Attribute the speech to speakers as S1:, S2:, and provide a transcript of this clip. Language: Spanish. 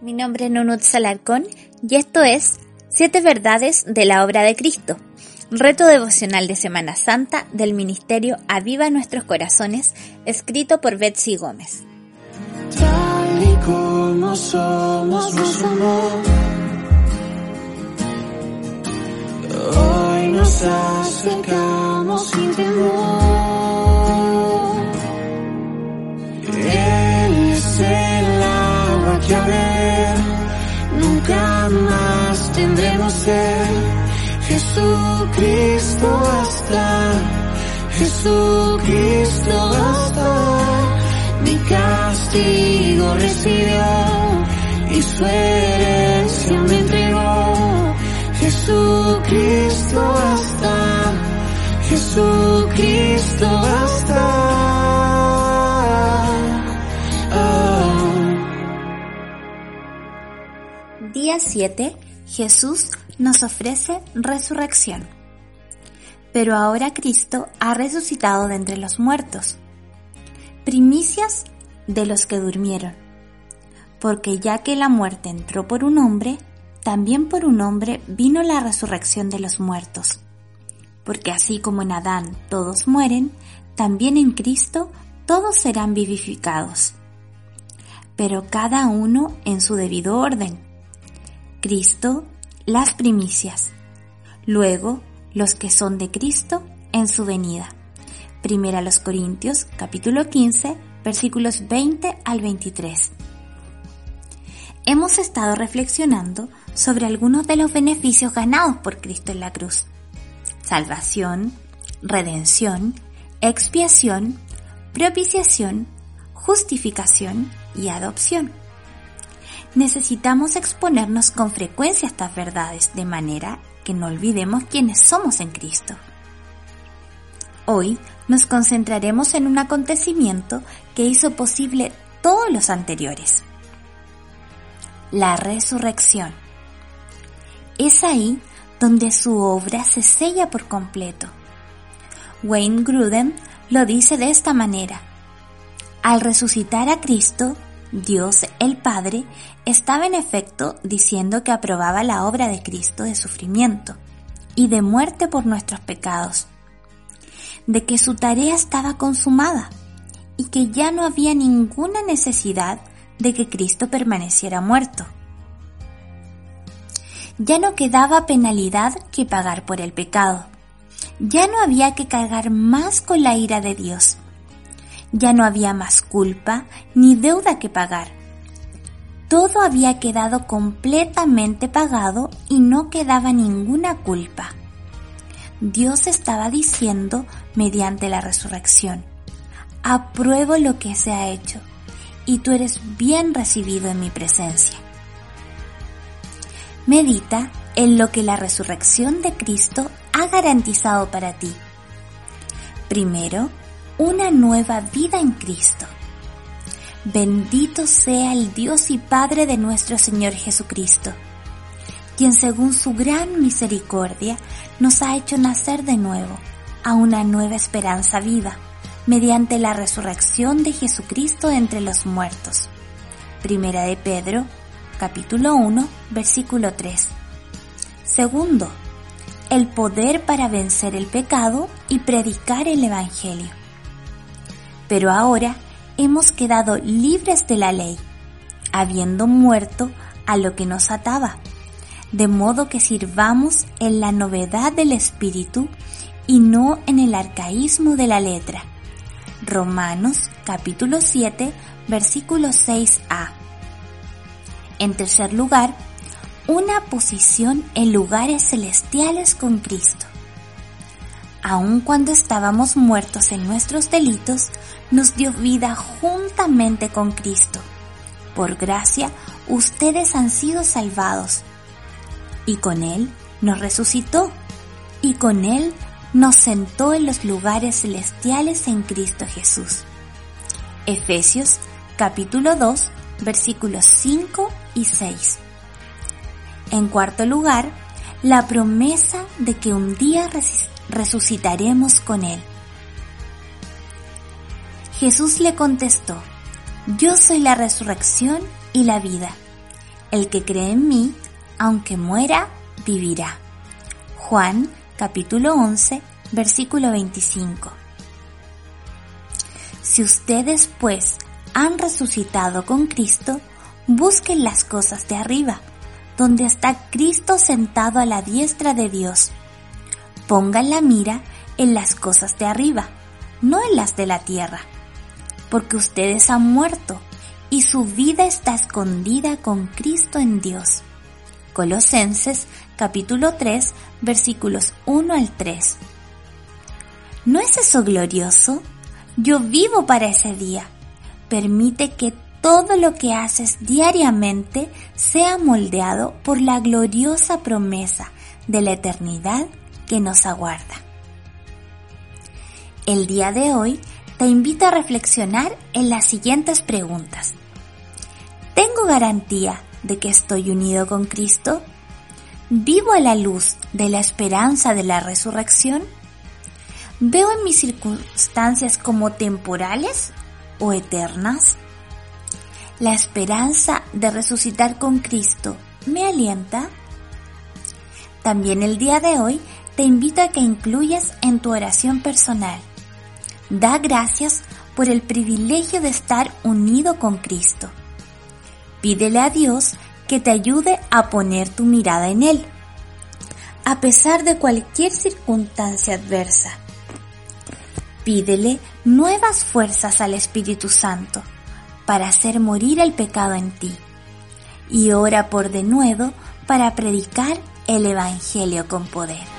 S1: Mi nombre es Nunut Salarcón y esto es Siete Verdades de la Obra de Cristo, reto devocional de Semana Santa del Ministerio Aviva Nuestros Corazones, escrito por Betsy Gómez.
S2: Tal y como somos, nos amó. Hoy nos acercamos sin temor. Tendremos sed. Jesucristo basta, Jesucristo basta. Mi castigo recibió y su herencia me entregó. Jesucristo basta, Jesucristo basta.
S1: Día 7. Jesús nos ofrece resurrección. Pero ahora Cristo ha resucitado de entre los muertos. Primicias de los que durmieron. Porque ya que la muerte entró por un hombre, también por un hombre vino la resurrección de los muertos. Porque así como en Adán todos mueren, también en Cristo todos serán vivificados. Pero cada uno en su debido orden. Cristo, las primicias. Luego, los que son de Cristo en su venida. Primera a los Corintios, capítulo 15, versículos 20 al 23. Hemos estado reflexionando sobre algunos de los beneficios ganados por Cristo en la cruz. Salvación, redención, expiación, propiciación, justificación y adopción. Necesitamos exponernos con frecuencia a estas verdades de manera que no olvidemos quiénes somos en Cristo. Hoy nos concentraremos en un acontecimiento que hizo posible todos los anteriores. La resurrección. Es ahí donde su obra se sella por completo. Wayne Gruden lo dice de esta manera. Al resucitar a Cristo, Dios el Padre estaba en efecto diciendo que aprobaba la obra de Cristo de sufrimiento y de muerte por nuestros pecados, de que su tarea estaba consumada y que ya no había ninguna necesidad de que Cristo permaneciera muerto. Ya no quedaba penalidad que pagar por el pecado. Ya no había que cargar más con la ira de Dios. Ya no había más culpa ni deuda que pagar. Todo había quedado completamente pagado y no quedaba ninguna culpa. Dios estaba diciendo mediante la resurrección, apruebo lo que se ha hecho y tú eres bien recibido en mi presencia. Medita en lo que la resurrección de Cristo ha garantizado para ti. Primero, una nueva vida en Cristo. Bendito sea el Dios y Padre de nuestro Señor Jesucristo, quien según su gran misericordia nos ha hecho nacer de nuevo a una nueva esperanza viva, mediante la resurrección de Jesucristo entre los muertos. Primera de Pedro, capítulo 1, versículo 3. Segundo, el poder para vencer el pecado y predicar el Evangelio. Pero ahora hemos quedado libres de la ley, habiendo muerto a lo que nos ataba, de modo que sirvamos en la novedad del Espíritu y no en el arcaísmo de la letra. Romanos capítulo 7 versículo 6a. En tercer lugar, una posición en lugares celestiales con Cristo. Aun cuando estábamos muertos en nuestros delitos, nos dio vida juntamente con Cristo. Por gracia, ustedes han sido salvados. Y con Él nos resucitó. Y con Él nos sentó en los lugares celestiales en Cristo Jesús. Efesios capítulo 2 versículos 5 y 6. En cuarto lugar, la promesa de que un día resucitaremos con Él. Jesús le contestó, Yo soy la resurrección y la vida. El que cree en mí, aunque muera, vivirá. Juan capítulo 11, versículo 25. Si ustedes pues han resucitado con Cristo, busquen las cosas de arriba, donde está Cristo sentado a la diestra de Dios. Pongan la mira en las cosas de arriba, no en las de la tierra, porque ustedes han muerto y su vida está escondida con Cristo en Dios. Colosenses capítulo 3 versículos 1 al 3. ¿No es eso glorioso? Yo vivo para ese día. Permite que todo lo que haces diariamente sea moldeado por la gloriosa promesa de la eternidad que nos aguarda. El día de hoy te invito a reflexionar en las siguientes preguntas. ¿Tengo garantía de que estoy unido con Cristo? ¿Vivo a la luz de la esperanza de la resurrección? ¿Veo en mis circunstancias como temporales o eternas? ¿La esperanza de resucitar con Cristo me alienta? También el día de hoy te invito a que incluyas en tu oración personal. Da gracias por el privilegio de estar unido con Cristo. Pídele a Dios que te ayude a poner tu mirada en Él, a pesar de cualquier circunstancia adversa. Pídele nuevas fuerzas al Espíritu Santo para hacer morir el pecado en ti. Y ora por de nuevo para predicar el Evangelio con poder.